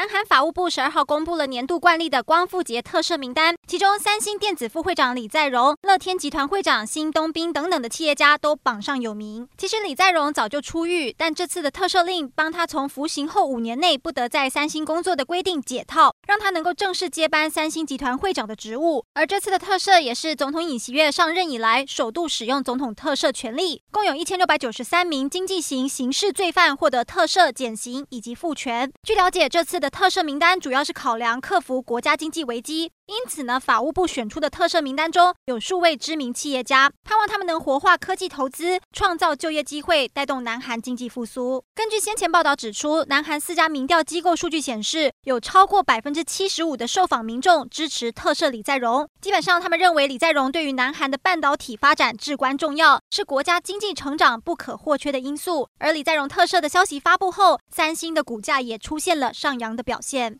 南韩法务部十二号公布了年度惯例的光复节特赦名单，其中三星电子副会长李在镕、乐天集团会长辛东彬等等的企业家都榜上有名。其实李在镕早就出狱，但这次的特赦令帮他从服刑后五年内不得在三星工作的规定解套，让他能够正式接班三星集团会长的职务。而这次的特赦也是总统尹锡悦上任以来首度使用总统特赦权力，共有一千六百九十三名经济型刑事罪犯获得特赦减刑以及复权。据了解，这次的特赦名单主要是考量克服国家经济危机。因此呢，法务部选出的特赦名单中有数位知名企业家，盼望他们能活化科技投资，创造就业机会，带动南韩经济复苏。根据先前报道指出，南韩四家民调机构数据显示，有超过百分之七十五的受访民众支持特赦李在镕。基本上，他们认为李在镕对于南韩的半导体发展至关重要，是国家经济成长不可或缺的因素。而李在镕特赦的消息发布后，三星的股价也出现了上扬的表现。